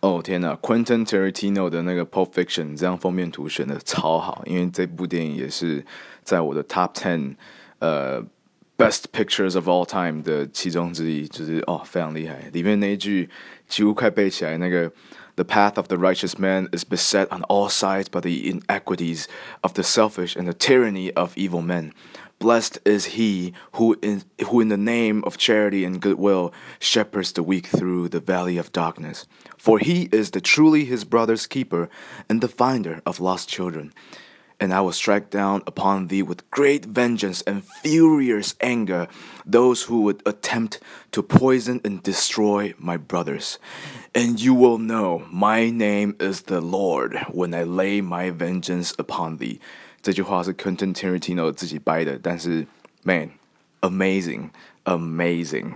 哦天呐，Quentin Tarantino 的那个《Pulp Fiction》这张封面图选的超好，因为这部电影也是在我的 Top Ten 呃 Best Pictures of All Time 的其中之一，就是哦非常厉害。里面那一句几乎快背起来，那个 The path of the righteous man is beset on all sides by the inequities of the selfish and the tyranny of evil men. Blessed is he who in, who in the name of charity and goodwill shepherds the weak through the valley of darkness. For he is the truly his brother's keeper and the finder of lost children. And I will strike down upon thee with great vengeance and furious anger those who would attempt to poison and destroy my brothers. And you will know my name is the Lord when I lay my vengeance upon thee. 这句话是 Quentin Tarantino 自己掰的，但是 man amazing amazing。